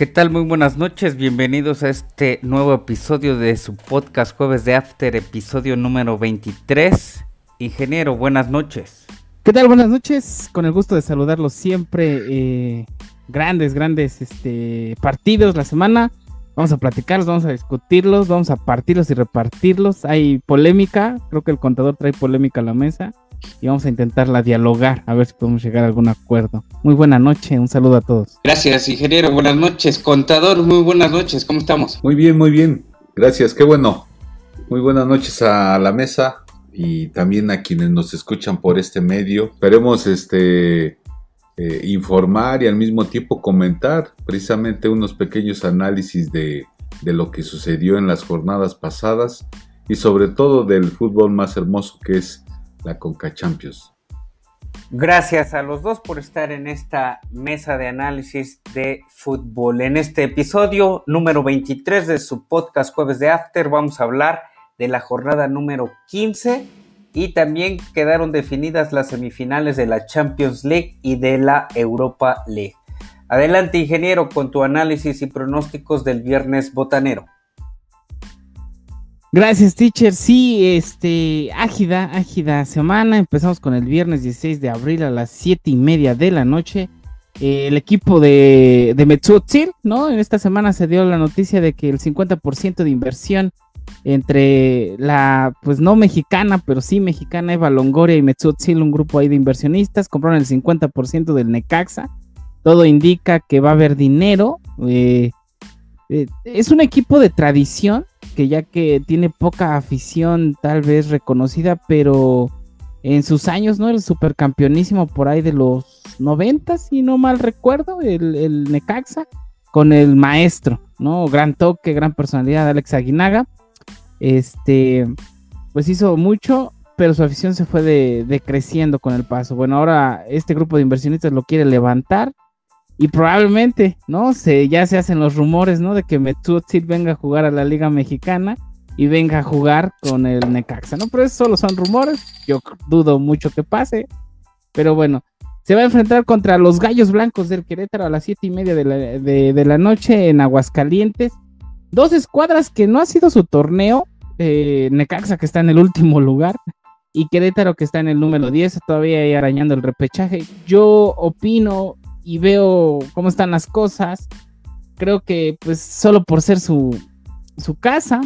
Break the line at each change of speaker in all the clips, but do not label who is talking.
¿Qué tal? Muy buenas noches, bienvenidos a este nuevo episodio de su podcast Jueves de After, episodio número 23. Ingeniero, buenas noches.
¿Qué tal? Buenas noches, con el gusto de saludarlos siempre. Eh, grandes, grandes este, partidos la semana. Vamos a platicarlos, vamos a discutirlos, vamos a partirlos y repartirlos. Hay polémica, creo que el contador trae polémica a la mesa y vamos a intentarla dialogar, a ver si podemos llegar a algún acuerdo. Muy buena noche, un saludo a todos.
Gracias, ingeniero, buenas noches. Contador, muy buenas noches, ¿cómo estamos?
Muy bien, muy bien, gracias, qué bueno. Muy buenas noches a la mesa y también a quienes nos escuchan por este medio. Esperemos este, eh, informar y al mismo tiempo comentar precisamente unos pequeños análisis de, de lo que sucedió en las jornadas pasadas y sobre todo del fútbol más hermoso que es la Conca Champions.
Gracias a los dos por estar en esta mesa de análisis de fútbol. En este episodio número 23 de su podcast Jueves de After vamos a hablar de la jornada número 15 y también quedaron definidas las semifinales de la Champions League y de la Europa League. Adelante ingeniero con tu análisis y pronósticos del viernes botanero.
Gracias, teacher. Sí, este, ágida, ágida semana. Empezamos con el viernes 16 de abril a las 7 y media de la noche. Eh, el equipo de, de ¿no? En esta semana se dio la noticia de que el 50% de inversión entre la, pues no mexicana, pero sí mexicana, Eva Longoria y Metsutzil, un grupo ahí de inversionistas, compraron el 50% del Necaxa. Todo indica que va a haber dinero. Eh, eh, es un equipo de tradición que ya que tiene poca afición tal vez reconocida, pero en sus años, ¿no? El supercampeonísimo por ahí de los 90, si no mal recuerdo, el, Necaxa, con el maestro, ¿no? Gran toque, gran personalidad, Alex Aguinaga. Este, pues hizo mucho, pero su afición se fue decreciendo con el paso. Bueno, ahora este grupo de inversionistas lo quiere levantar y probablemente, ¿no? Se, ya se hacen los rumores, ¿no? De que Metsutzil venga a jugar a la Liga Mexicana y venga a jugar con el Necaxa, ¿no? Pero eso solo son rumores. Yo dudo mucho que pase. Pero bueno, se va a enfrentar contra los Gallos Blancos del Querétaro a las siete y media de la, de, la noche en Aguascalientes. Dos escuadras que no ha sido su torneo. Eh, Necaxa que está en el último lugar y Querétaro que está en el número 10, todavía ahí arañando el repechaje. Yo opino y veo cómo están las cosas, creo que pues solo por ser su, su casa,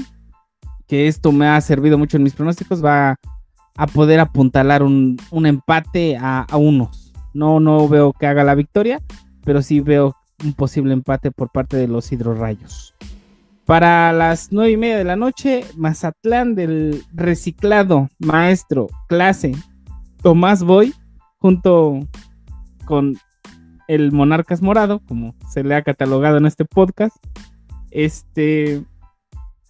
que esto me ha servido mucho en mis pronósticos, va a poder apuntalar un, empate a, a, unos. No, no veo que haga la victoria, pero sí veo un posible empate por parte de los hidrorrayos. Para las nueve y media de la noche, Mazatlán del reciclado maestro clase Tomás Boy, junto con el Monarcas Morado, como se le ha catalogado en este podcast. Este,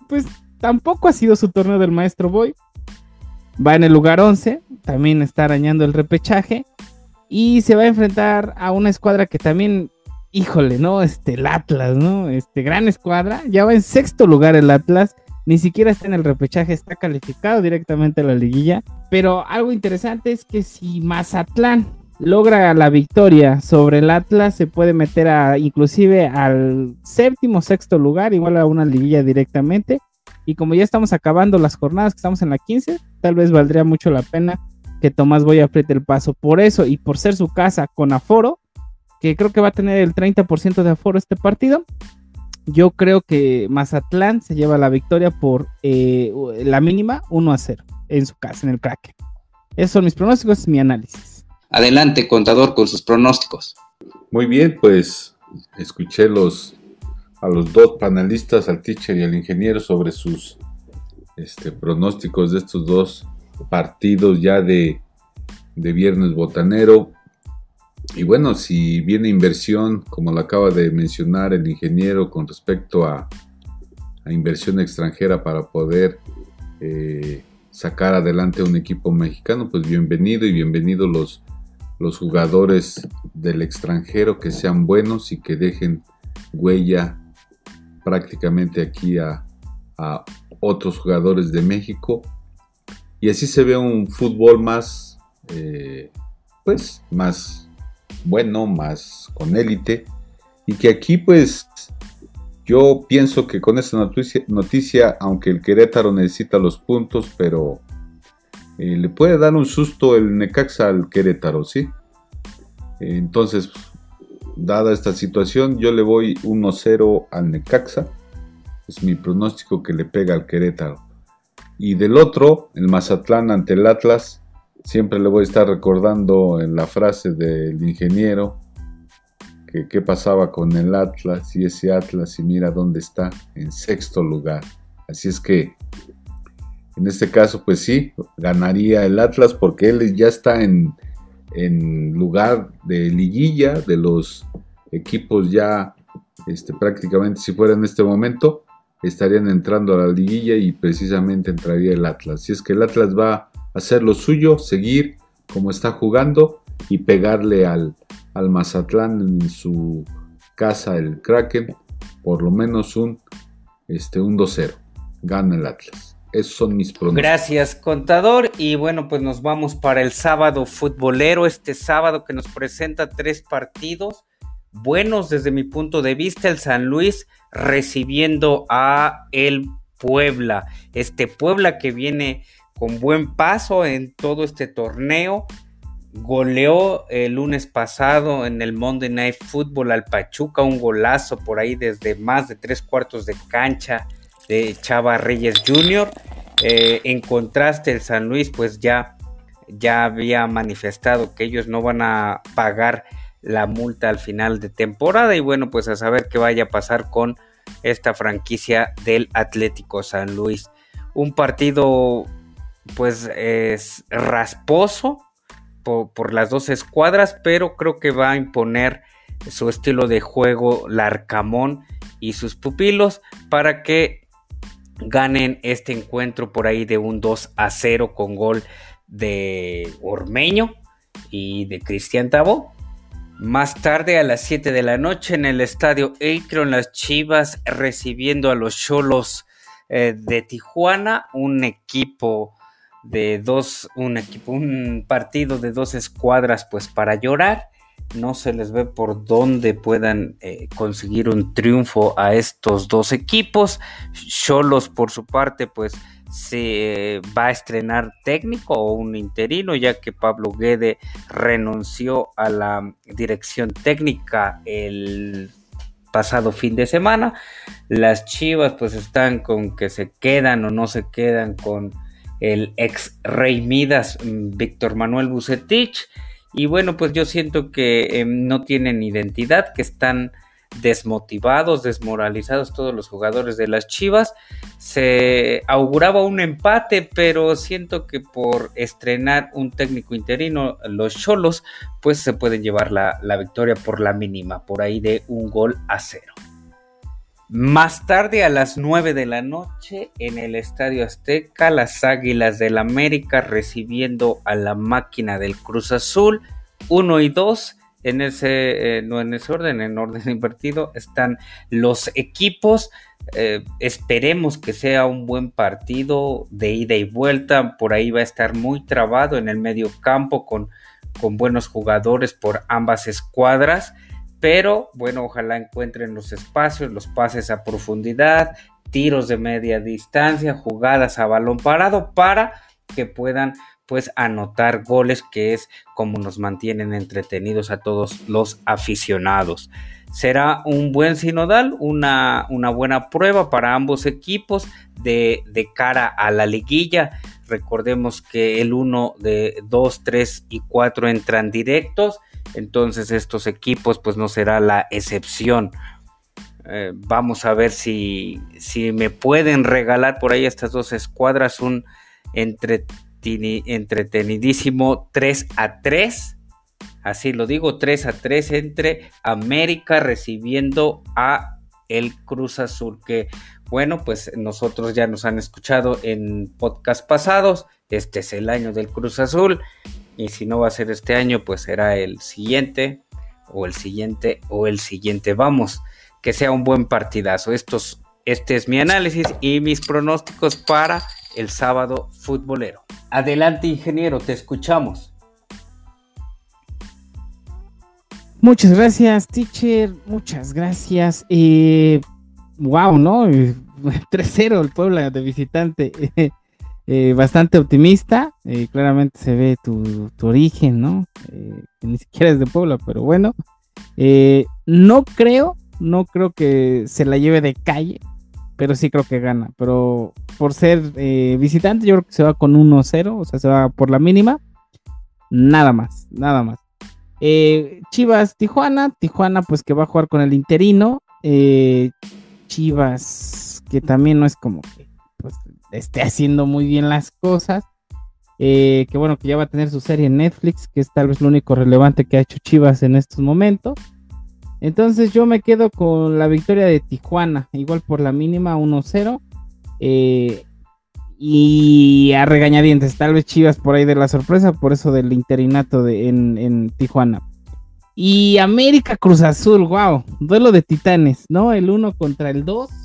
pues tampoco ha sido su torneo del Maestro Boy. Va en el lugar 11, también está arañando el repechaje. Y se va a enfrentar a una escuadra que también, híjole, ¿no? Este, el Atlas, ¿no? Este, gran escuadra. Ya va en sexto lugar el Atlas. Ni siquiera está en el repechaje, está calificado directamente a la liguilla. Pero algo interesante es que si Mazatlán logra la victoria sobre el Atlas, se puede meter a inclusive al séptimo, sexto lugar, igual a una liguilla directamente. Y como ya estamos acabando las jornadas, que estamos en la 15, tal vez valdría mucho la pena que Tomás Boy apriete el paso. Por eso y por ser su casa con aforo, que creo que va a tener el 30% de aforo este partido, yo creo que Mazatlán se lleva la victoria por eh, la mínima 1 a 0 en su casa, en el crack. Esos son mis pronósticos, mi análisis.
Adelante, contador, con sus pronósticos.
Muy bien, pues escuché los, a los dos panelistas, al teacher y al ingeniero, sobre sus este, pronósticos de estos dos partidos ya de, de viernes botanero. Y bueno, si viene inversión, como lo acaba de mencionar el ingeniero, con respecto a, a inversión extranjera para poder eh, sacar adelante un equipo mexicano, pues bienvenido y bienvenido los los jugadores del extranjero que sean buenos y que dejen huella prácticamente aquí a, otros jugadores de México. Y así se ve un fútbol más eh, pues más bueno más con élite. Y que aquí pues yo pienso que con esta noticia, aunque el Querétaro necesita los puntos, pero eh, le puede dar un susto el Necaxa al Querétaro, ¿sí? entonces, dada esta situación, yo le voy 1-0 al Necaxa. Es mi pronóstico que le pega al Querétaro. Y del otro, el Mazatlán ante el Atlas, siempre le voy a estar recordando en la frase del ingeniero que qué pasaba con el Atlas y ese Atlas y mira dónde está, en sexto lugar. Así es que en este caso, pues sí, ganaría el Atlas porque él ya está en, en lugar de liguilla de los equipos ya este, prácticamente si fuera en este momento estarían entrando a la liguilla y precisamente entraría el Atlas. Si es que el Atlas va a hacer lo suyo, seguir como está jugando y pegarle al, al Mazatlán en su casa, el Kraken, por lo menos un, este, un 2-0. Gana el Atlas. Esos son mis pronósticos.
Gracias, contador. Y bueno, pues nos vamos para el sábado futbolero. Este sábado que nos presenta tres partidos buenos desde mi punto de vista. El San Luis recibiendo a el Puebla. Este Puebla que viene con buen paso en todo este torneo. Goleó el lunes pasado en el Monday Night Football al Pachuca, un golazo por ahí desde más de tres cuartos de cancha de Chava Reyes Jr. Eh, en contraste, el San Luis pues ya, ya había manifestado que ellos no van a pagar la multa al final de temporada y bueno pues a saber qué vaya a pasar con esta franquicia del Atlético San Luis. Un partido pues es rasposo por, las dos escuadras, pero creo que va a imponer su estilo de juego Larcamón y sus pupilos para que ganen este encuentro por ahí de un 2 a 0 con gol de Ormeño y de Cristian Tabó. Más tarde a las 7 de la noche en el estadio Akron, las Chivas recibiendo a los Cholos eh, de Tijuana, un equipo de dos, un equipo, un partido de dos escuadras, pues para llorar. No se les ve por dónde puedan eh, conseguir un triunfo a estos dos equipos. Cholos, por su parte, pues se va a estrenar técnico o un interino, ya que Pablo Guede renunció a la dirección técnica el pasado fin de semana. Las Chivas pues están con que se quedan o no se quedan con el ex Rey Midas, mm, Víctor Manuel Bucetich. Y bueno, pues yo siento que em, no tienen identidad, que están desmotivados, desmoralizados todos los jugadores de las Chivas. Se auguraba un empate, pero siento que por estrenar un técnico interino, los Cholos, pues se pueden llevar la, la victoria por la mínima, por ahí de un gol a cero. Más tarde a las 9 de la noche en el Estadio Azteca, las Águilas del América recibiendo a la máquina del Cruz Azul 1 y 2 en ese, eh, no en ese orden, en orden invertido, están los equipos. Eh, esperemos que sea un buen partido de ida y vuelta. Por ahí va a estar muy trabado en el medio campo con, con buenos jugadores por ambas escuadras. Pero bueno, ojalá encuentren los espacios, los pases a profundidad, tiros de media distancia, jugadas a balón parado para que puedan pues anotar goles que es como nos mantienen entretenidos a todos los aficionados. Será un buen sinodal, una, una buena prueba para ambos equipos de, de, cara a la liguilla. Recordemos que el 1 de 2, 3 y 4 entran directos, entonces estos equipos pues no será la excepción. Eh, vamos a ver si, si me pueden regalar por ahí estas dos escuadras un entre entretenidísimo 3 a 3. Así lo digo, 3 a 3 entre América recibiendo a el Cruz Azul. Que bueno, pues nosotros ya nos han escuchado en podcast pasados. Este es el año del Cruz Azul. Y si no va a ser este año, pues será el siguiente, o el siguiente, o el siguiente. Vamos, que sea un buen partidazo. Estos, este es mi análisis y mis pronósticos para el sábado futbolero. Adelante, ingeniero, te escuchamos.
Muchas gracias, teacher. Muchas gracias. Eh, wow, ¿no? 3-0 el Puebla de visitante. Eh, bastante optimista. Eh, claramente se ve tu, origen, ¿no? Eh, que ni siquiera es de Puebla, pero bueno. no creo, no creo que se la lleve de calle, pero sí creo que gana. Pero por ser visitante, yo creo que se va con 1-0, o sea, se va por la mínima. Nada más, nada más. Chivas, Tijuana. Tijuana, pues que va a jugar con el interino. Chivas, que también no es como que pues, esté haciendo muy bien las cosas. Eh, que bueno, que ya va a tener su serie en Netflix, que es tal vez lo único relevante que ha hecho Chivas en estos momentos. Entonces yo me quedo con la victoria de Tijuana, igual por la mínima 1-0. Eh, y a regañadientes, tal vez Chivas por ahí de la sorpresa, por eso del interinato de, en, en, Tijuana. Y América Cruz Azul, wow, duelo de titanes, ¿no? El 1 contra el 2.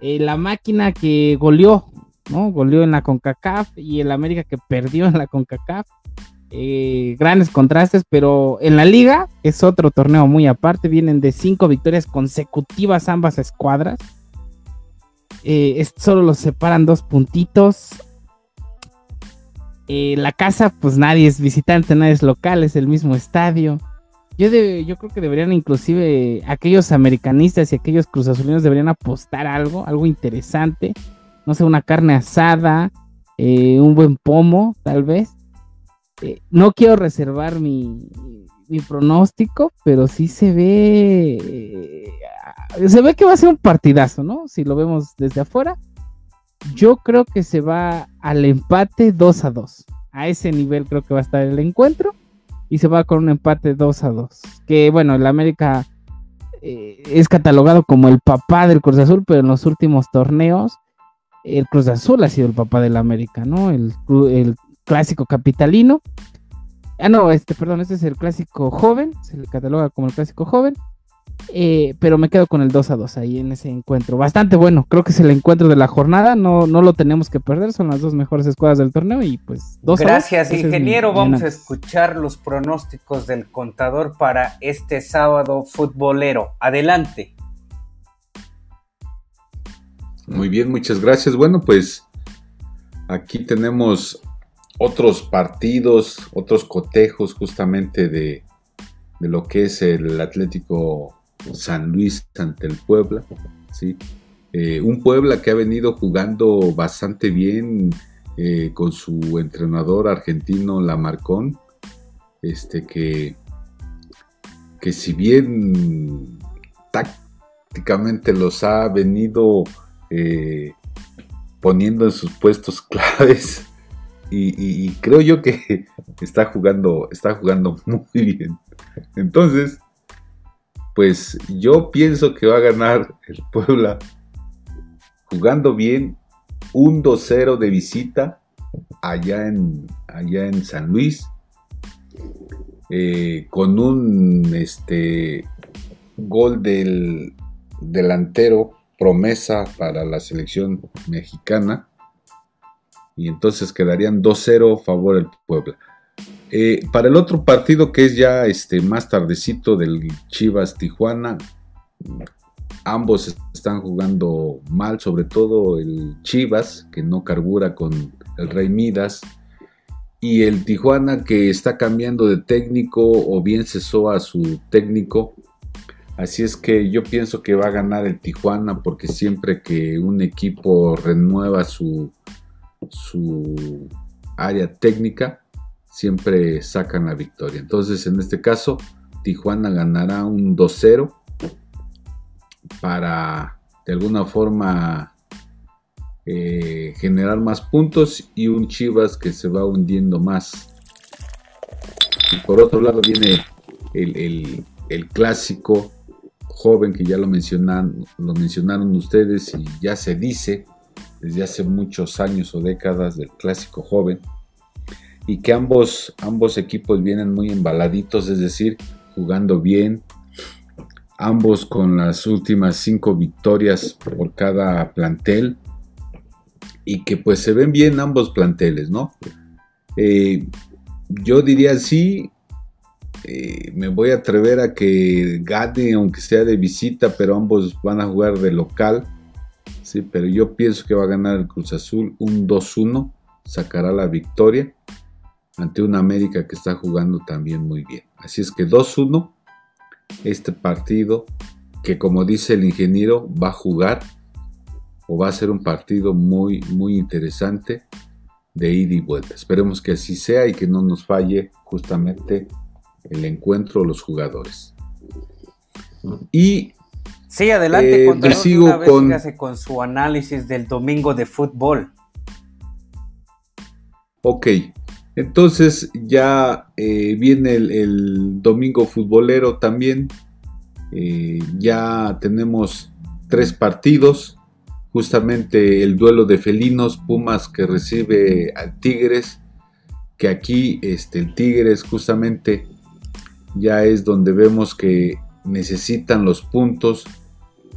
Eh, la máquina que goleó, ¿no? Goleó en la CONCACAF y el América que perdió en la CONCACAF. Eh, grandes contrastes, pero en la liga es otro torneo muy aparte. Vienen de cinco victorias consecutivas ambas escuadras. Eh, solo los separan dos puntitos. la casa, pues nadie es visitante, nadie es local, es el mismo estadio. Yo, yo creo que deberían inclusive aquellos americanistas y aquellos cruzazulinos deberían apostar algo, algo interesante. No sé, una carne asada, eh, un buen pomo, tal vez. Eh, no quiero reservar mi, pronóstico, pero sí se ve. Eh, se ve que va a ser un partidazo, ¿no? Si lo vemos desde afuera. Yo creo que se va al empate 2 a 2. A ese nivel creo que va a estar el encuentro y se va con un empate 2 a 2. Que bueno, el América eh, es catalogado como el papá del Cruz Azul, pero en los últimos torneos el Cruz Azul ha sido el papá del América, ¿no? El, el clásico capitalino. Ah, no, este, perdón, este es el clásico joven, se le cataloga como el clásico joven. Eh, pero me quedo con el 2 a 2 ahí en ese encuentro. Bastante bueno, creo que es el encuentro de la jornada, no, no lo tenemos que perder, son las dos mejores escuadras del torneo y pues
dos Gracias, ingeniero. Vamos a escuchar los pronósticos del contador para este sábado futbolero. Adelante.
Muy bien, muchas gracias. Bueno, pues aquí tenemos otros partidos, otros cotejos justamente de, de lo que es el Atlético San Luis ante el Puebla, ¿sí? Eh, un Puebla que ha venido jugando bastante bien eh, con su entrenador argentino Lamarcón, este que, que si bien tácticamente los ha venido eh, poniendo en sus puestos claves y, y, creo yo que está jugando, está jugando muy bien. Entonces, pues yo pienso que va a ganar el Puebla jugando bien un 2-0 de visita allá en, allá en San Luis eh, con un este, gol del delantero promesa para la selección mexicana y entonces quedarían 2-0 a favor del Puebla. Eh, para el otro partido que es ya este, más tardecito del Chivas Tijuana, ambos están jugando mal, sobre todo el Chivas, que no carbura con el Rey Midas, y el Tijuana que está cambiando de técnico o bien cesó a su técnico. Así es que yo pienso que va a ganar el Tijuana porque siempre que un equipo renueva su, su área técnica, siempre sacan la victoria. Entonces, en este caso, Tijuana ganará un 2-0 para de alguna forma eh, generar más puntos y un Chivas que se va hundiendo más. Y por otro lado viene el, clásico joven que ya lo mencionan, lo mencionaron ustedes y ya se dice desde hace muchos años o décadas del clásico joven y que ambos, ambos equipos vienen muy embaladitos, es decir, jugando bien, ambos con las últimas cinco victorias por cada plantel y que pues se ven bien ambos planteles, ¿no? Eh, yo diría sí, eh, me voy a atrever a que gane, aunque sea de visita, pero ambos van a jugar de local. Sí, pero yo pienso que va a ganar el Cruz Azul un 2-1, sacará la victoria ante una América que está jugando también muy bien. Así es que 2-1, este partido que como dice el ingeniero va a jugar o va a ser un partido muy, muy interesante de ida y vuelta. Esperemos que así sea y que no nos falle justamente el encuentro los jugadores. Y
sí, adelante, eh, sigo con... con su análisis del domingo de fútbol.
Ok, entonces ya eh, viene el, domingo futbolero también. Eh, ya tenemos tres partidos justamente el duelo de felinos, Pumas que recibe al Tigres, que aquí este, el Tigres justamente ya es donde vemos que necesitan los puntos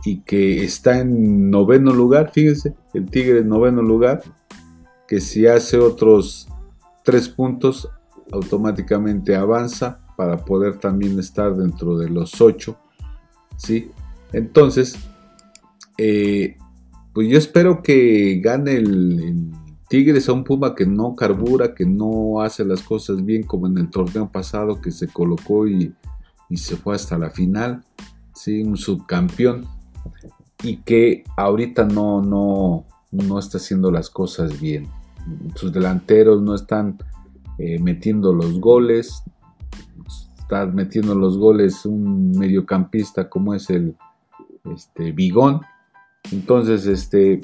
y que está en noveno lugar, fíjense, el Tigre en noveno lugar, que si hace otros tres puntos automáticamente avanza para poder también estar dentro de los ocho, ¿sí? Entonces, eh, pues yo espero que gane el, Tigres a un Puma que no carbura, que no hace las cosas bien como en el torneo pasado que se colocó y, se fue hasta la final, ¿sí? un subcampeón y que ahorita no, no, no está haciendo las cosas bien. Sus delanteros no están eh, metiendo los goles, está metiendo los goles un mediocampista como es el este, Bigón entonces, este,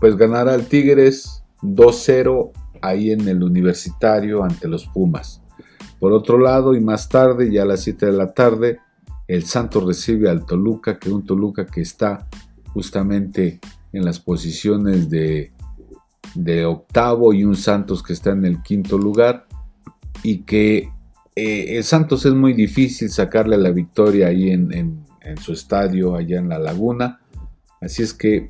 pues ganará el Tigres 2-0 ahí en el universitario ante los Pumas. Por otro lado, y más tarde, ya a las 7 de la tarde, el Santos recibe al Toluca, que es un Toluca que está justamente en las posiciones de, de octavo y un Santos que está en el quinto lugar y que eh, el Santos es muy difícil sacarle la victoria ahí en, en su estadio allá en la laguna Así es que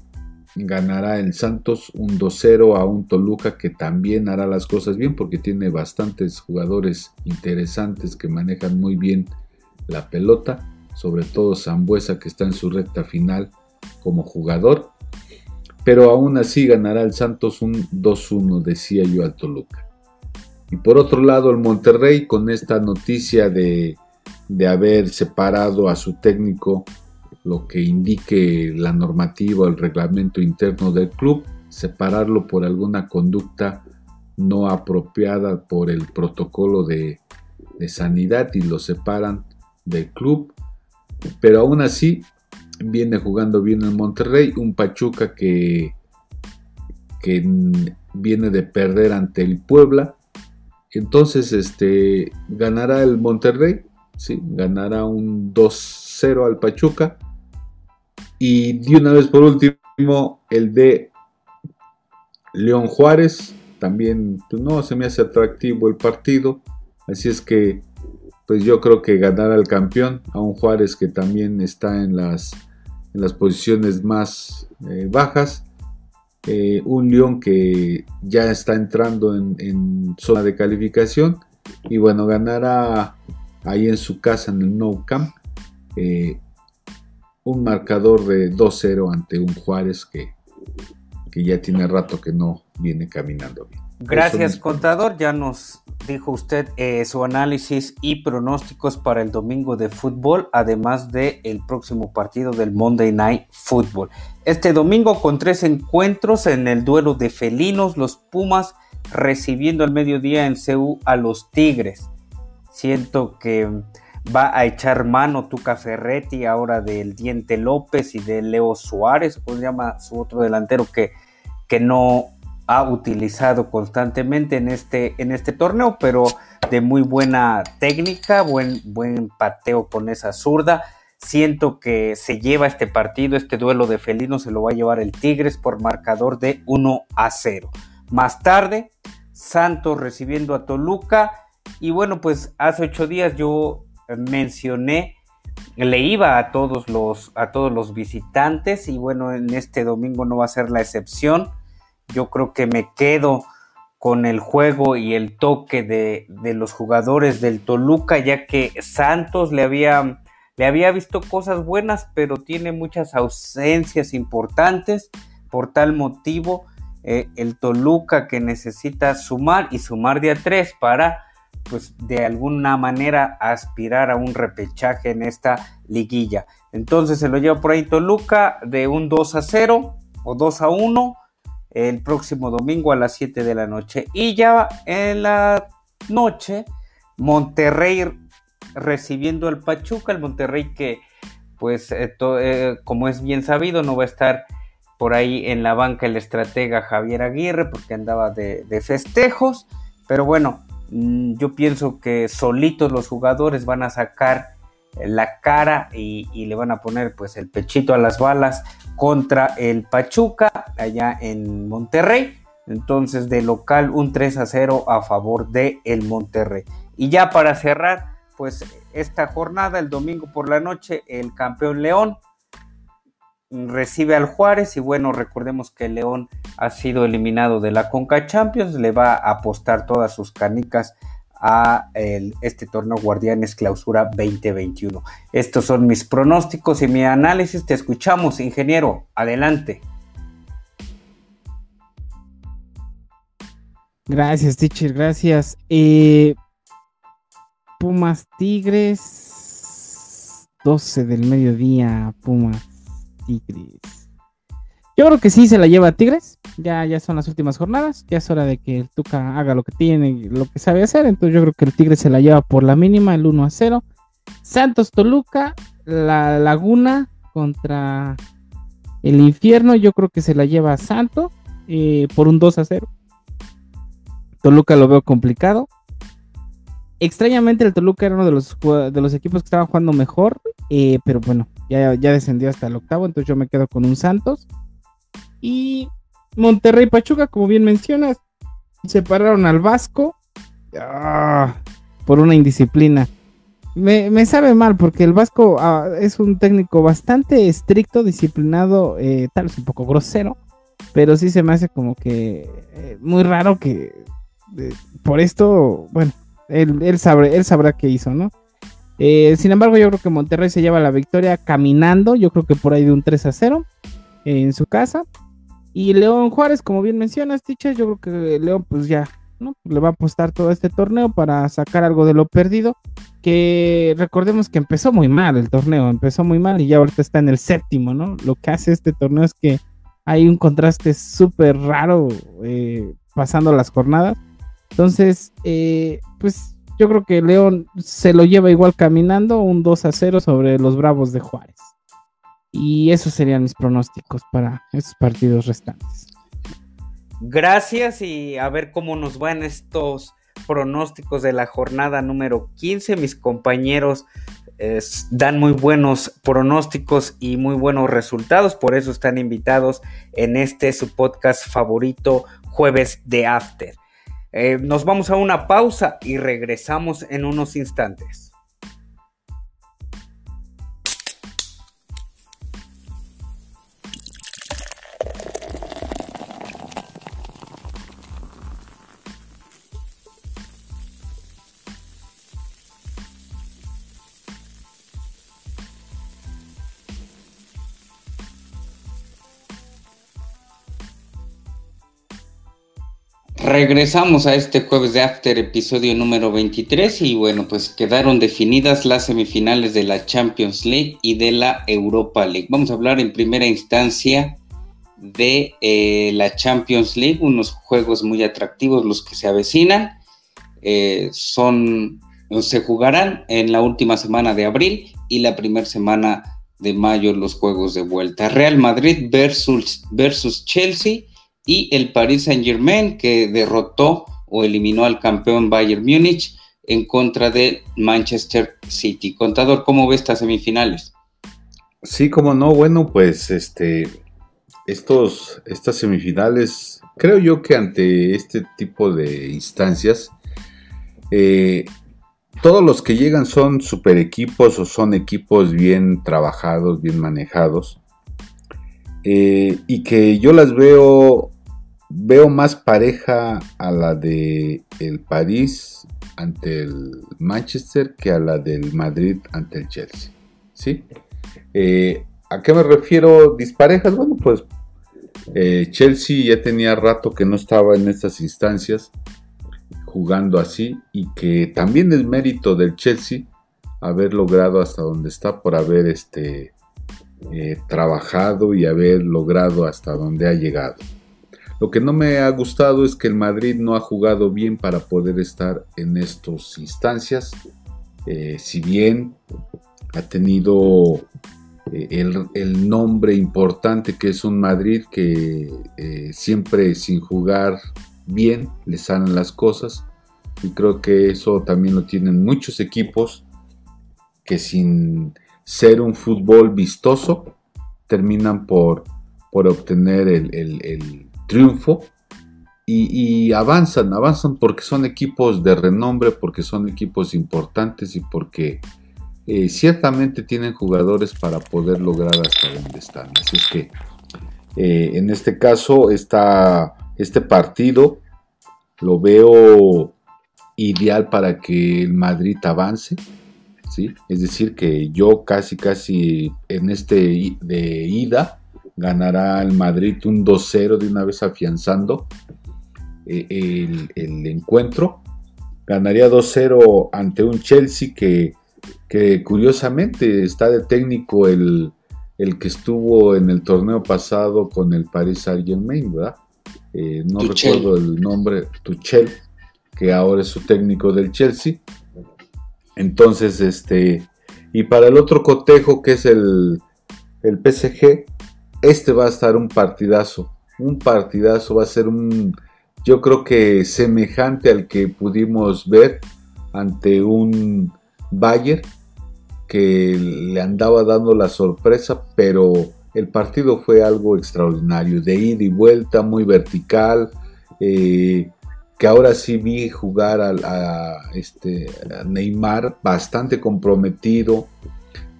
ganará el Santos un 2-0 a un Toluca que también hará las cosas bien porque tiene bastantes jugadores interesantes que manejan muy bien la pelota, sobre todo Zambuesa que está en su recta final como jugador. Pero aún así ganará el Santos un 2-1, decía yo al Toluca. Y por otro lado el Monterrey con esta noticia de, de haber separado a su técnico lo que indique la normativa o el reglamento interno del club, separarlo por alguna conducta no apropiada por el protocolo de, sanidad y lo separan del club. Pero aún así viene jugando bien el Monterrey, un Pachuca que, que viene de perder ante el Puebla. Entonces, este ganará el Monterrey, sí, ganará un 2-0 al Pachuca y de una vez por último, el de León Juárez. También pues, no se me hace atractivo el partido. Así es que pues yo creo que ganará el campeón a un Juárez que también está en las, en las posiciones más eh, bajas. Eh, un León que ya está entrando en, zona de calificación. Y bueno, ganará ahí en su casa en el No Camp. Eh, un marcador de 2-0 ante un Juárez que, que ya tiene rato que no viene caminando bien.
Gracias, contador. Ya nos dijo usted eh, su análisis y pronósticos para el domingo de fútbol, además del el próximo partido del Monday Night Football. Este domingo con tres encuentros en el duelo de felinos, los Pumas recibiendo al mediodía en CU a los Tigres. Siento que va a echar mano Tuca Ferretti ahora del Diente López y de Leo Suárez, como se llama su otro delantero que, que no ha utilizado constantemente en este, en este torneo, pero de muy buena técnica, buen, buen pateo con esa zurda. Siento que se lleva este partido, este duelo de felinos se lo va a llevar el Tigres por marcador de 1 a 0. Más tarde, Santos recibiendo a Toluca. Y bueno, pues hace ocho días yo mencioné, le iba a todos los, a todos los visitantes y bueno, en este domingo no va a ser la excepción. Yo creo que me quedo con el juego y el toque de, los jugadores del Toluca, ya que Santos le había, le había visto cosas buenas, pero tiene muchas ausencias importantes. Por tal motivo, eh, el Toluca que necesita sumar y sumar de a tres para, pues, de alguna manera aspirar a un repechaje en esta liguilla. Entonces se lo lleva por ahí Toluca de un 2 a 0 o 2 a 1 el próximo domingo a las 7 de la noche. Y ya en la noche, Monterrey recibiendo al Pachuca, el Monterrey que pues eh, eh, como es bien sabido no va a estar por ahí en la banca el estratega Javier Aguirre porque andaba de, festejos, pero bueno, mm, yo pienso que solitos los jugadores van a sacar la cara y, y, le van a poner pues el pechito a las balas contra el Pachuca allá en Monterrey. Entonces de local un 3 a 0 a favor de el Monterrey. Y ya para cerrar pues esta jornada el domingo por la noche el campeón León recibe al Juárez y bueno recordemos que León ha sido eliminado de la Conca Champions le va a apostar todas sus canicas a este torneo Guardianes Clausura 2021. Estos son mis pronósticos y mi análisis. Te escuchamos, ingeniero. Adelante.
Gracias, teacher, gracias. Eh, Pumas Tigres, 12 del mediodía, Pumas Tigres. Yo creo que sí se la lleva a Tigres. Ya, ya son las últimas jornadas. Ya es hora de que el Tuca haga lo que tiene, lo que sabe hacer. Entonces yo creo que el Tigres se la lleva por la mínima, el 1 a 0. Santos Toluca, la Laguna contra el Infierno. Yo creo que se la lleva a Santo eh, por un 2 a 0. Toluca lo veo complicado. Extrañamente el Toluca era uno de los, de los equipos que estaban jugando mejor. Eh, pero bueno, ya, ya descendió hasta el octavo. Entonces yo me quedo con un Santos. Y Monterrey Pachuca, como bien mencionas, separaron al Vasco ah, por una indisciplina. Me, sabe mal porque el Vasco ah, es un técnico bastante estricto, disciplinado, eh, tal vez un poco grosero, pero sí se me hace como que eh, muy raro que eh, por esto, bueno, él, sabe, él sabrá qué hizo, ¿no? sin embargo, yo creo que Monterrey se lleva la victoria caminando, yo creo que por ahí de un 3 a 0 en su casa. Y León Juárez, como bien mencionas, Ticha, yo creo que León pues ya, ¿no? Le va a apostar todo este torneo para sacar algo de lo perdido. Que recordemos que empezó muy mal el torneo, empezó muy mal y ya ahorita está en el séptimo, ¿no? Lo que hace este torneo es que hay un contraste súper raro eh, pasando las jornadas. Entonces, eh, pues yo creo que León se lo lleva igual caminando, un 2 a 0 sobre los Bravos de Juárez. Y esos serían mis pronósticos para esos partidos restantes.
Gracias y a ver cómo nos van estos pronósticos de la jornada número 15. Mis compañeros dan muy buenos pronósticos y muy buenos resultados, por eso están invitados en este su podcast favorito, Jueves de After. Eh, nos vamos a una pausa y regresamos en unos instantes. Regresamos a este jueves de After, episodio número 23, y bueno, pues quedaron definidas las semifinales de la Champions League y de la Europa League. Vamos a hablar en primera instancia de eh, la Champions League, unos juegos muy atractivos los que se avecinan. Eh, son, se jugarán en la última semana de abril y la primera semana de mayo los juegos de vuelta. Real Madrid versus, versus Chelsea y el Paris Saint Germain que derrotó o eliminó al campeón Bayern Múnich en contra de Manchester City. Contador, ¿cómo ve estas semifinales?
Sí, como no, bueno, pues este, estos, estas semifinales, creo yo que ante este tipo de instancias, eh, todos los que llegan son super equipos o son equipos bien trabajados, bien manejados. Eh, y que yo las veo veo más pareja a la de el París ante el Manchester que a la del Madrid ante el Chelsea. ¿Sí? Eh, ¿A qué me refiero disparejas? Bueno, pues eh, Chelsea ya tenía rato que no estaba en estas instancias jugando así y que también es mérito del Chelsea haber logrado hasta donde está por haber este, eh, trabajado y haber logrado hasta donde ha llegado. Lo que no me ha gustado es que el Madrid no ha jugado bien para poder estar en estas instancias. Eh, si bien ha tenido eh, el, nombre importante que es un Madrid que eh, siempre sin jugar bien le salen las cosas. Y creo que eso también lo tienen muchos equipos que sin ser un fútbol vistoso terminan por, por obtener el triunfo y, avanzan, avanzan porque son equipos de renombre, porque son equipos importantes y porque eh, ciertamente tienen jugadores para poder lograr hasta donde están. Así es que eh, en este caso está este partido lo veo ideal para que el Madrid avance. ¿sí? Es decir, que yo casi, casi en este de ida ganará el Madrid un 2-0 de una vez afianzando eh, el, encuentro. Ganaría 2-0 ante un Chelsea que, que, curiosamente está de técnico el, el, que estuvo en el torneo pasado con el Paris Saint Germain, ¿verdad? Eh, no recuerdo el nombre, Tuchel, que ahora es su técnico del Chelsea. Entonces, este, y para el otro cotejo que es el, el PSG, este va a estar un partidazo. Un partidazo, va a ser un, yo creo que semejante al que pudimos ver ante un Bayern que le andaba dando la sorpresa, pero el partido fue algo extraordinario, de ida y vuelta, muy vertical, eh, que ahora sí vi jugar a, este, a Neymar bastante comprometido,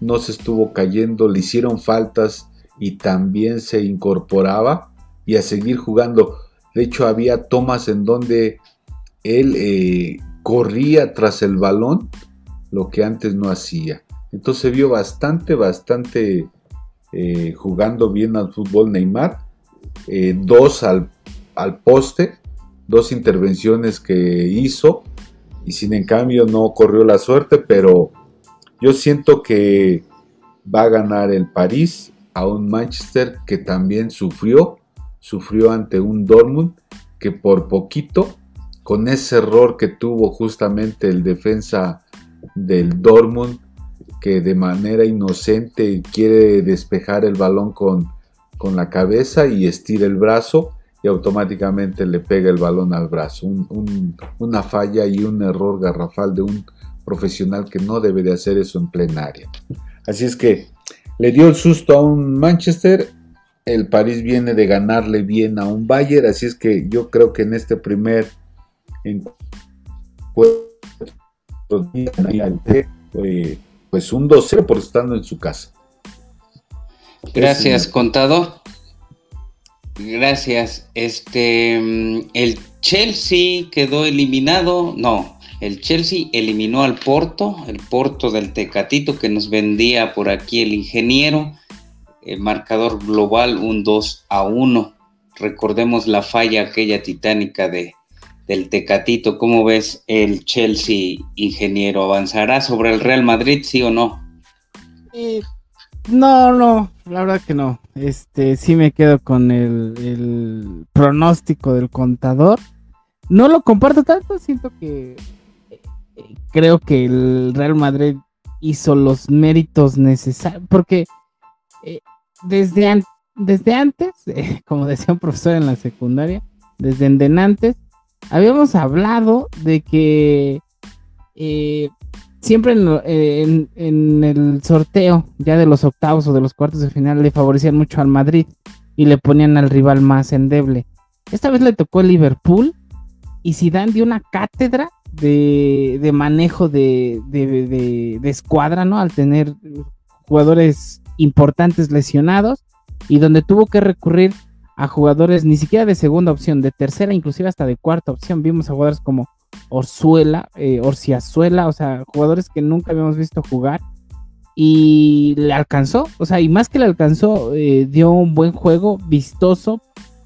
no se estuvo cayendo, le hicieron faltas y también se incorporaba y a seguir jugando. De hecho, había tomas en donde él eh, corría tras el balón, lo que antes no hacía. Entonces se vio bastante, bastante eh, jugando bien al fútbol Neymar. Eh, dos al, al, poste, dos intervenciones que hizo y sin en cambio no corrió la suerte, pero yo siento que va a ganar el París a un Manchester que también sufrió, sufrió ante un Dortmund que por poquito, con ese error que tuvo justamente el defensa del Dortmund, que de manera inocente quiere despejar el balón con, con la cabeza y estira el brazo y automáticamente le pega el balón al brazo. una falla y un error garrafal de un profesional que no debe de hacer eso en plenaria. Así es que le dio el susto a un Manchester. El París viene de ganarle bien a un Bayern. Así es que yo creo que en este primer encuentro, pues un 2-0 por estando en su casa.
Gracias, contado. Gracias. Este, mm, el Chelsea quedó eliminado. No, el Chelsea eliminó al Porto, el Porto del Tecatito que nos vendía por aquí el ingeniero. El marcador global un 2 a 1. Recordemos la falla aquella titánica de, del Tecatito. ¿Cómo ves el Chelsea ingeniero? ¿Avanzará sobre el Real Madrid, sí o no?
Eh, no, no, la verdad que no. Este, sí me quedo con el, el pronóstico del contador. No lo comparto tanto, siento que creo que el Real Madrid hizo los méritos necesarios, porque eh, desde, antes, como decía un profesor en la secundaria, desde antes, habíamos hablado de que eh, siempre en, en, el sorteo ya de los octavos o de los cuartos de final le favorecían mucho al Madrid y le ponían al rival más endeble. Esta vez le tocó el Liverpool y Zidane dio una cátedra de, manejo de, de, escuadra, ¿no? Al tener jugadores importantes lesionados y donde tuvo que recurrir a jugadores ni siquiera de segunda opción, de tercera, inclusive hasta de cuarta opción. Vimos a jugadores como Orzuela, eh, Orciazuela, o sea, jugadores que nunca habíamos visto jugar. Y le alcanzó, o sea, y más que le alcanzó, eh, dio un buen juego, vistoso.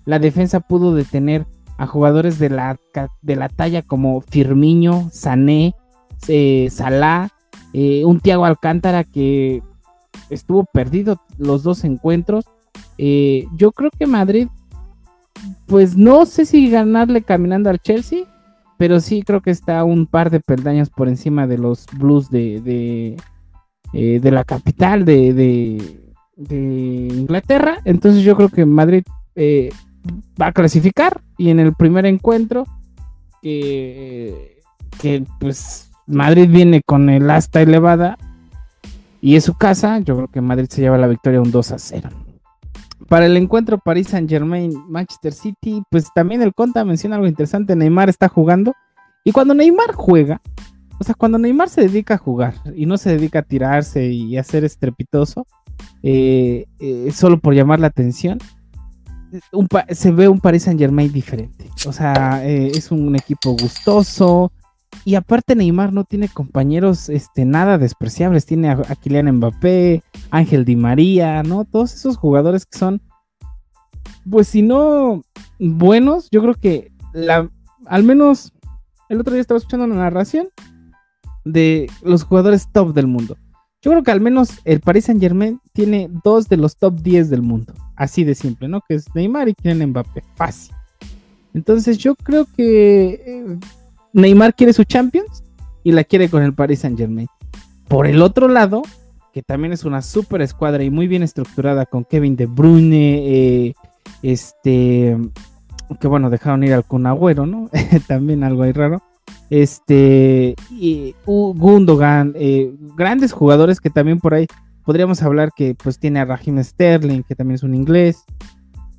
La defensa pudo detener a jugadores de la, de la talla como Firmiño, Sané, eh, Salah, eh, un Tiago Alcántara que estuvo perdido los dos encuentros. Eh, yo creo que Madrid, pues no sé si ganarle caminando al Chelsea, pero sí creo que está un par de peldaños por encima de los Blues de, de, de la capital de, de, Inglaterra. Entonces yo creo que Madrid va a clasificar y en el primer encuentro que, que pues Madrid viene con el asta elevada y es su casa, yo creo que Madrid se lleva la victoria un 2 a 0. Para el encuentro París Saint Germain Manchester City, pues también el Conta menciona algo interesante, Neymar está jugando y cuando Neymar juega, o sea, cuando Neymar se dedica a jugar y no se dedica a tirarse y a ser estrepitoso, eh, eh, solo por llamar la atención, se ve un Paris Saint Germain diferente. O sea, eh, es un equipo gustoso. Y aparte Neymar no tiene compañeros este, nada despreciables. Tiene a, Kylian Mbappé, Ángel Di María, ¿no? Todos esos jugadores que son, pues si no buenos, yo creo que la, al menos el otro día estaba escuchando una narración de los jugadores top del mundo. Yo creo que al menos el Paris Saint Germain tiene dos de los top 10 del mundo. Así de simple, ¿no? Que es Neymar y Kylian Mbappé. Fácil. Entonces yo creo que eh, Neymar quiere su Champions y la quiere con el Paris Saint Germain. Por el otro lado, que también es una super escuadra y muy bien estructurada con Kevin De Bruyne, eh, este, que bueno, dejaron ir al Kun ¿no? también algo ahí raro. Este, y Gundogan, eh, grandes jugadores que también por ahí podríamos hablar que pues tiene a Raheem Sterling, que también es un inglés.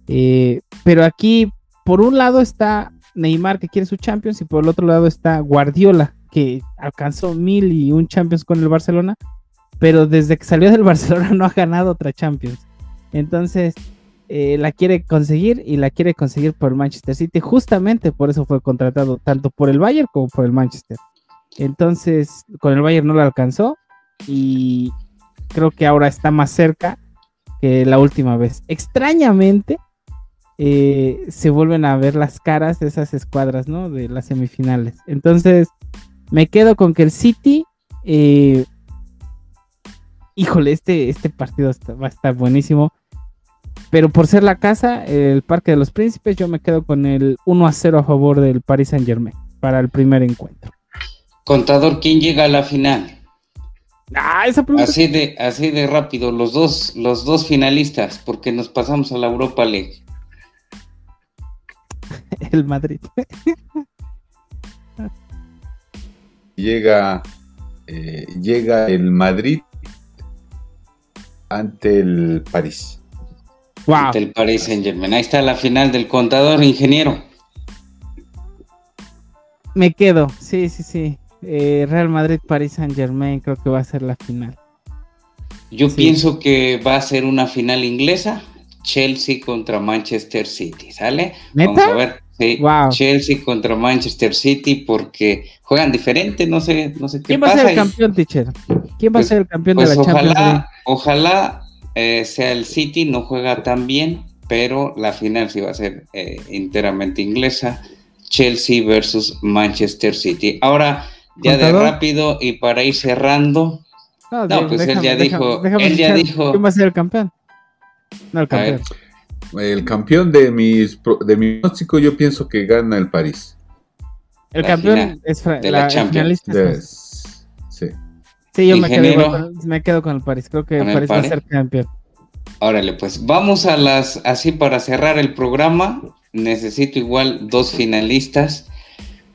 Eh, pero aquí, por un lado está Neymar, que quiere su Champions, y por el otro lado está Guardiola, que alcanzó mil y un Champions con el Barcelona, pero desde que salió del Barcelona no ha ganado otra Champions. Entonces, eh, la quiere conseguir y la quiere conseguir por Manchester City. Justamente por eso fue contratado tanto por el Bayern como por el Manchester. Entonces, con el Bayern no lo alcanzó y, creo que ahora está más cerca que la última vez. Extrañamente, eh, se vuelven a ver las caras de esas escuadras, ¿no? De las semifinales. Entonces, me quedo con que el City, eh, híjole, este, este partido va a estar buenísimo. Pero por ser la casa, el Parque de los Príncipes, yo me quedo con el 1 a 0 a favor del Paris Saint Germain para el primer encuentro.
Contador, ¿quién llega a la final?
Ah,
así de, así de rápido, los dos, los dos finalistas, porque nos pasamos a la Europa League.
El Madrid.
llega, eh, llega el Madrid ante el París.
Ante el París Saint Germain. Ahí está la final del contador ingeniero.
Me quedo, sí, sí, sí. Eh, Real Madrid, París Saint Germain, creo que va a ser la final.
Yo pienso que va a ser una final inglesa, Chelsea contra Manchester City, ¿sale? Vamos a ver. Sí, Chelsea contra Manchester City porque juegan diferente, no sé, no sé
qué ¿Quién va a ser el campeón, teacher? ¿Quién va a pues, ser el campeón de pues la
ojalá,
Champions?
Ojalá eh, sea el City, no juega tan bien, pero la final sí va a ser eh, enteramente inglesa. Chelsea versus Manchester City. Ahora, ya de rápido y para ir cerrando. No, pues él ya dijo, él ya dijo.
¿Quién va a ser el campeón? No, el campeón.
El campeón de mis de mi pronóstico yo pienso que gana el París.
El campeón es
de la, Champions.
sí.
Sí, yo me quedo, con, me quedo, con, el París. Creo que el París va a ser campeón.
Órale, pues vamos a las, así para cerrar el programa, necesito igual dos finalistas.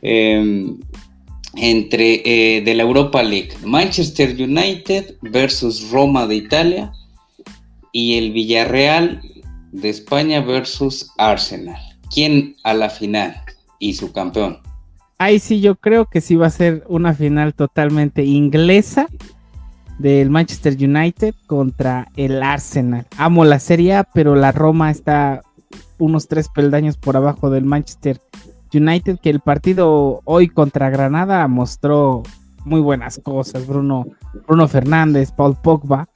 Eh, entre eh, de la Europa League, Manchester United versus Roma de Italia y el Villarreal de España versus Arsenal. ¿Quién a la final y su campeón?
Ahí sí, yo creo que sí va a ser una final totalmente inglesa del Manchester United contra el Arsenal. Amo la Serie pero la Roma está unos tres peldaños por abajo del Manchester United, que el partido hoy contra Granada mostró muy buenas cosas. Bruno, Bruno Fernández, Paul Pogba.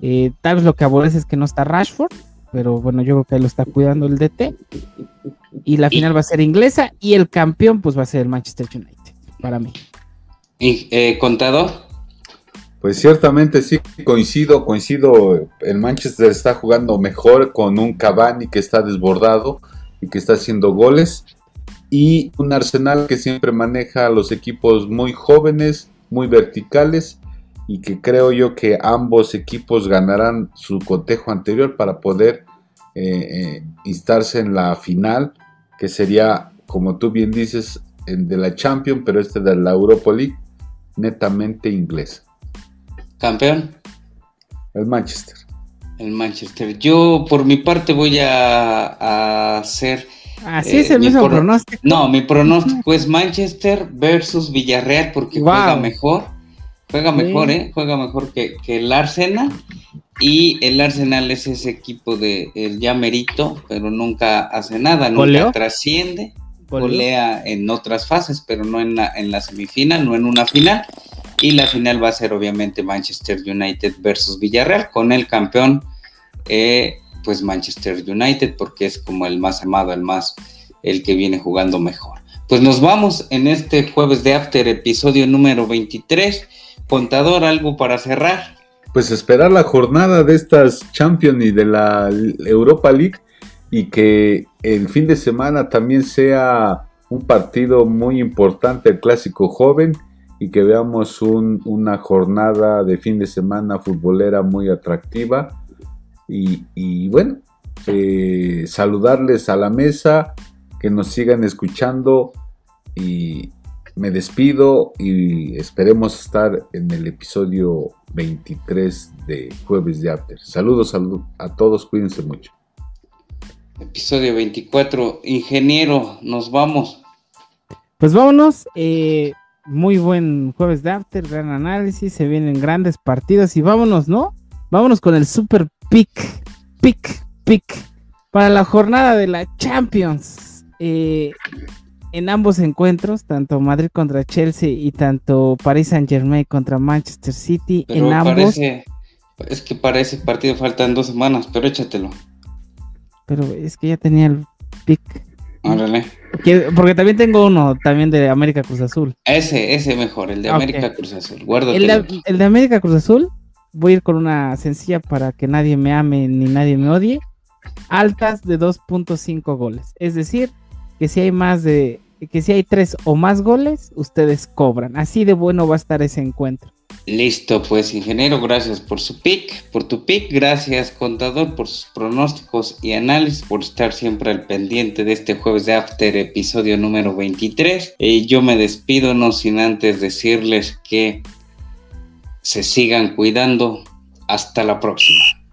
Eh, tal vez lo que aborrece es que no está Rashford, pero bueno, yo creo que ahí lo está cuidando el DT. Y la final va a ser inglesa y el campeón pues va a ser el Manchester United, para mí.
¿Y eh, contador?
Pues ciertamente sí, coincido, coincido. El Manchester está jugando mejor con un Cavani que está desbordado y que está haciendo goles. Y un Arsenal que siempre maneja a los equipos muy jóvenes, muy verticales y que creo yo que ambos equipos ganarán su cotejo anterior para poder eh, eh, instarse en la final, que sería, como tú bien dices, el de la Champions, pero este de la Europa League, netamente inglés.
¿Campeón?
El Manchester.
El Manchester. Yo, por mi parte, voy a, hacer.
Así es eh, el mismo pronóstico.
No, mi pronóstico es Manchester versus Villarreal porque juega mejor Juega mejor, ¿eh? Juega mejor que, el Arsenal. Y el Arsenal es ese equipo de el ya merito, pero nunca hace nada, nunca trasciende. Golea en otras fases, pero no en la, en la semifinal, no en una final. Y la final va a ser obviamente Manchester United versus Villarreal, con el campeón, eh, pues Manchester United, porque es como el más amado, el más, el que viene jugando mejor. Pues nos vamos en este jueves de After, episodio número 23. Contador, algo para cerrar.
Pues esperar la jornada de estas Champions y de la Europa League y que el fin de semana también sea un partido muy importante, el clásico joven, y que veamos una jornada de fin de semana futbolera muy atractiva. Y, bueno, eh, saludarles a la mesa, que nos sigan escuchando y, me despido y esperemos estar en el episodio 23 de Jueves de After. Saludos, a todos, cuídense mucho.
Episodio 24, ingeniero, nos vamos.
Pues vámonos, eh, muy buen Jueves de After, gran análisis, se vienen grandes partidos y vámonos, ¿no? Vámonos con el super pick, pick, pick para la jornada de la Champions. Eh, en ambos encuentros, tanto Madrid contra Chelsea y tanto Paris Saint Germain contra Manchester City, en ambos.
es que para ese partido faltan dos semanas, pero échatelo.
Pero es que ya tenía el pick.
Órale.
Porque también tengo uno también de América Cruz Azul.
Ese, ese mejor, el de América Cruz Azul.
El de, el de América Cruz Azul, voy a ir con una sencilla para que nadie me ame ni nadie me odie. Altas de 2.5 goles. Es decir, que si hay más de que si hay tres o más goles, ustedes cobran. Así de bueno va a estar ese encuentro.
Listo, pues ingeniero, gracias por su pick, por tu pick, gracias contador por sus pronósticos y análisis, por estar siempre al pendiente de este jueves de After, episodio número 23. Y yo me despido no sin antes decirles que se sigan cuidando. Hasta la próxima.